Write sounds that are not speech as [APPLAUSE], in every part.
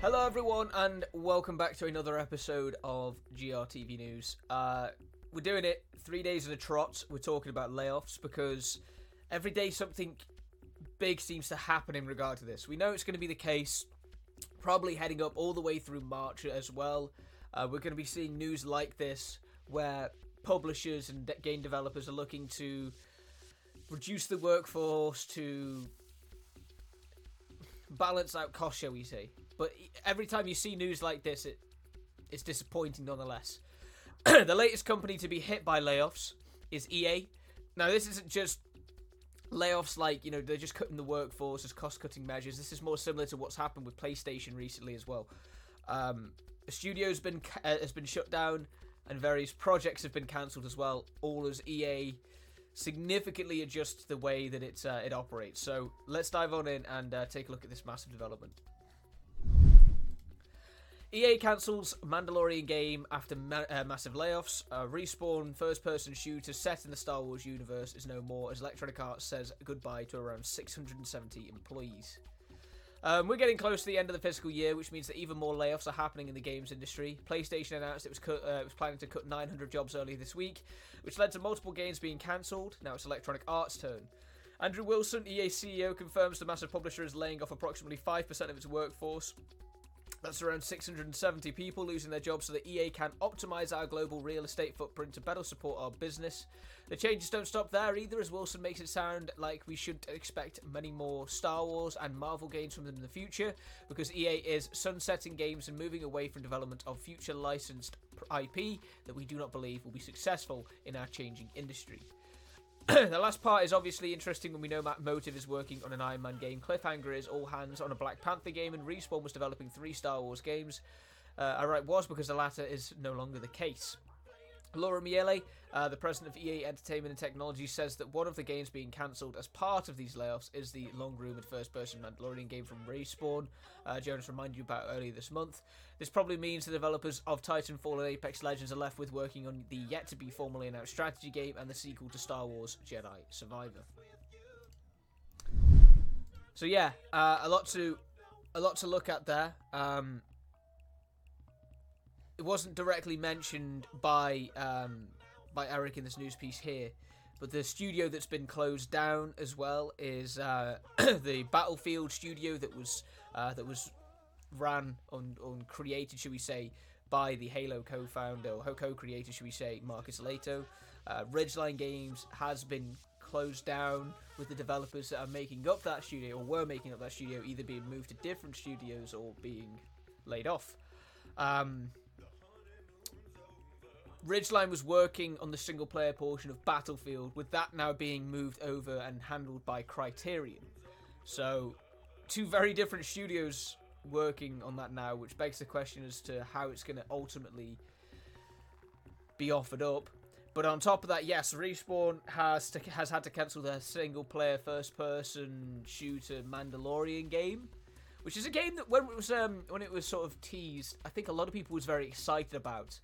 Hello, everyone, and welcome back to another episode of GRTV News. Uh, we're doing it three days in a trot. We're talking about layoffs because every day something big seems to happen in regard to this. We know it's going to be the case, probably heading up all the way through March as well. Uh, we're going to be seeing news like this where publishers and game developers are looking to reduce the workforce to balance out costs, shall we say. But every time you see news like this, it it's disappointing nonetheless. [CLEARS THROAT] the latest company to be hit by layoffs is EA. Now, this isn't just layoffs like you know they're just cutting the workforce as cost-cutting measures. This is more similar to what's happened with PlayStation recently as well. Um, the studio's been uh, has been shut down, and various projects have been cancelled as well. All as EA significantly adjusts the way that it uh, it operates. So let's dive on in and uh, take a look at this massive development. EA cancels Mandalorian game after ma- uh, massive layoffs. Uh, Respawn first-person shooter set in the Star Wars universe is no more as Electronic Arts says goodbye to around 670 employees. Um, we're getting close to the end of the fiscal year, which means that even more layoffs are happening in the games industry. PlayStation announced it was cut, uh, it was planning to cut 900 jobs earlier this week, which led to multiple games being cancelled. Now it's Electronic Arts' turn. Andrew Wilson, EA CEO, confirms the massive publisher is laying off approximately 5% of its workforce. That's around 670 people losing their jobs so that EA can optimize our global real estate footprint to better support our business. The changes don't stop there either, as Wilson makes it sound like we should expect many more Star Wars and Marvel games from them in the future, because EA is sunsetting games and moving away from development of future licensed IP that we do not believe will be successful in our changing industry. [CLEARS THROAT] the last part is obviously interesting when we know Matt Motive is working on an Iron Man game. Cliffhanger is all hands on a Black Panther game, and Respawn was developing three Star Wars games. Uh, I write was because the latter is no longer the case. Laura Miele, uh, the president of EA Entertainment and Technology, says that one of the games being cancelled as part of these layoffs is the long rumored first person Mandalorian game from Respawn. Uh, Jonas reminded you about earlier this month. This probably means the developers of Titanfall and Apex Legends are left with working on the yet to be formally announced strategy game and the sequel to Star Wars Jedi Survivor. So yeah, uh, a lot to a lot to look at there. Um, it wasn't directly mentioned by um, by Eric in this news piece here, but the studio that's been closed down as well is uh, [CLEARS THROAT] the Battlefield studio that was uh, that was ran on on created, should we say, by the Halo co-founder or co-creator, should we say, Marcus Lehto. Uh, Ridgeline Games has been closed down with the developers that are making up that studio or were making up that studio either being moved to different studios or being laid off. Um, Ridgeline was working on the single player portion of Battlefield, with that now being moved over and handled by Criterion. So, two very different studios working on that now, which begs the question as to how it's going to ultimately be offered up. But on top of that, yes, Respawn has to, has had to cancel their single player first person shooter Mandalorian game, which is a game that when it was um, when it was sort of teased, I think a lot of people was very excited about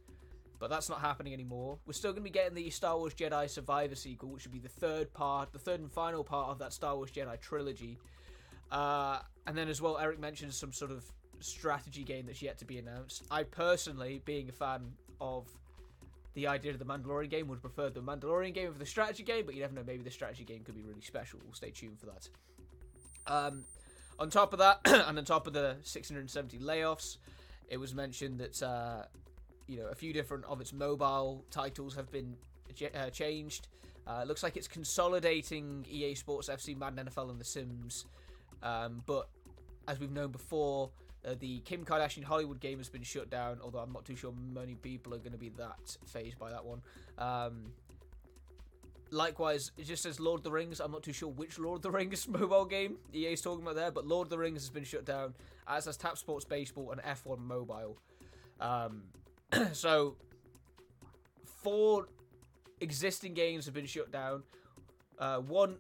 but that's not happening anymore. We're still going to be getting the Star Wars Jedi Survivor sequel, which would be the third part, the third and final part of that Star Wars Jedi trilogy. Uh, and then as well, Eric mentioned some sort of strategy game that's yet to be announced. I personally, being a fan of the idea of the Mandalorian game, would prefer the Mandalorian game over the strategy game, but you never know, maybe the strategy game could be really special. We'll stay tuned for that. Um, on top of that, [CLEARS THROAT] and on top of the 670 layoffs, it was mentioned that uh, you know a few different of its mobile titles have been uh, changed. Uh, looks like it's consolidating EA Sports FC, Madden NFL, and The Sims. Um, but as we've known before, uh, the Kim Kardashian Hollywood game has been shut down. Although I'm not too sure many people are going to be that fazed by that one. Um, likewise, it just says Lord of the Rings. I'm not too sure which Lord of the Rings [LAUGHS] mobile game EA's talking about there, but Lord of the Rings has been shut down, as has Tap Sports Baseball and F1 Mobile. Um, [CLEARS THROAT] so four existing games have been shut down. Uh, one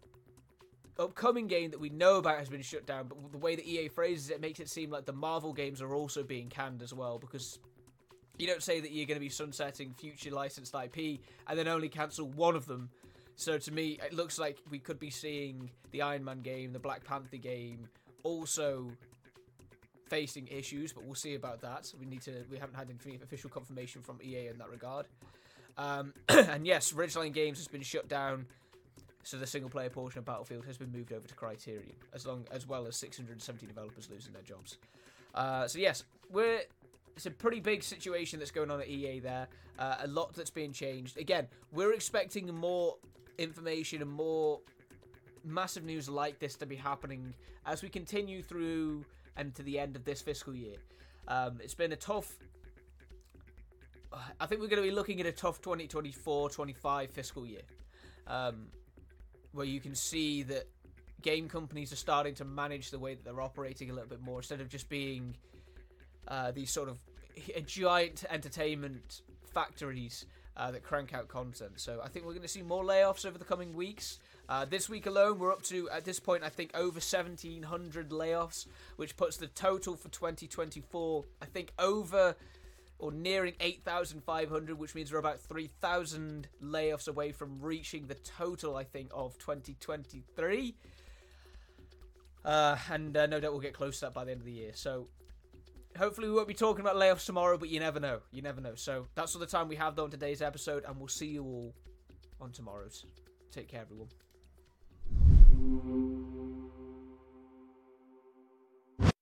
upcoming game that we know about has been shut down, but the way that EA phrases it makes it seem like the Marvel games are also being canned as well because you don't say that you're going to be sunsetting future licensed IP and then only cancel one of them So to me, it looks like we could be seeing the Iron Man game, the Black Panther game, also facing issues, but we'll see about that. We need to. We haven't had any official confirmation from EA in that regard. Um, [CLEARS THROAT] and yes, Ridgeline Games has been shut down, so the single player portion of Battlefield has been moved over to Criterion, as long as well as 670 developers losing their jobs. Uh, so yes, we're it's a pretty big situation that's going on at EA there. Uh, a lot that's being changed. Again, we're expecting more information and more massive news like this to be happening as we continue through and to the end of this fiscal year. Um, it's been a tough. I think we're going to be looking at a tough 2024 25 fiscal year. Um, where you can see that game companies are starting to manage the way that they're operating a little bit more instead of just being uh, these sort of giant entertainment factories uh, that crank out content. So I think we're going to see more layoffs over the coming weeks. Uh, this week alone, we're up to, at this point, I think over 1,700 layoffs, which puts the total for 2024, I think, over or nearing 8,500, which means we're about 3,000 layoffs away from reaching the total, I think, of 2023. Uh, and uh, no doubt we'll get close to that by the end of the year. So hopefully we won't be talking about layoffs tomorrow, but you never know. You never know. So that's all the time we have though on today's episode, and we'll see you all on tomorrow's. Take care, everyone.